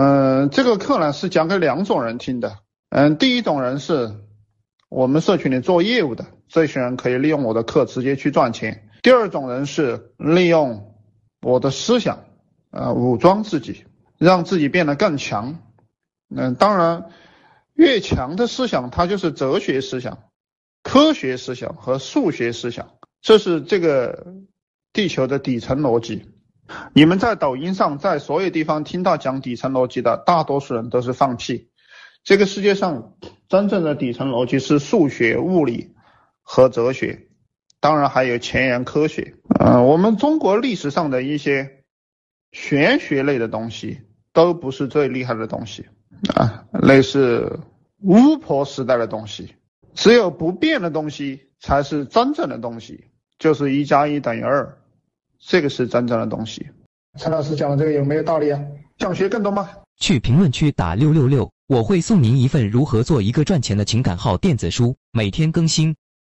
嗯，这个课呢是讲给两种人听的。嗯，第一种人是我们社群里做业务的，这些人可以利用我的课直接去赚钱。第二种人是利用我的思想，呃，武装自己，让自己变得更强。嗯，当然，越强的思想，它就是哲学思想、科学思想和数学思想，这是这个地球的底层逻辑。你们在抖音上，在所有地方听到讲底层逻辑的，大多数人都是放弃。这个世界上真正的底层逻辑是数学、物理和哲学，当然还有前沿科学。嗯，我们中国历史上的一些玄学类的东西都不是最厉害的东西啊，类似巫婆时代的东西，只有不变的东西才是真正的东西，就是一加一等于二，这个是真正的东西。陈老师讲的这个有没有道理啊？想学更多吗？去评论区打六六六，我会送您一份如何做一个赚钱的情感号电子书，每天更新。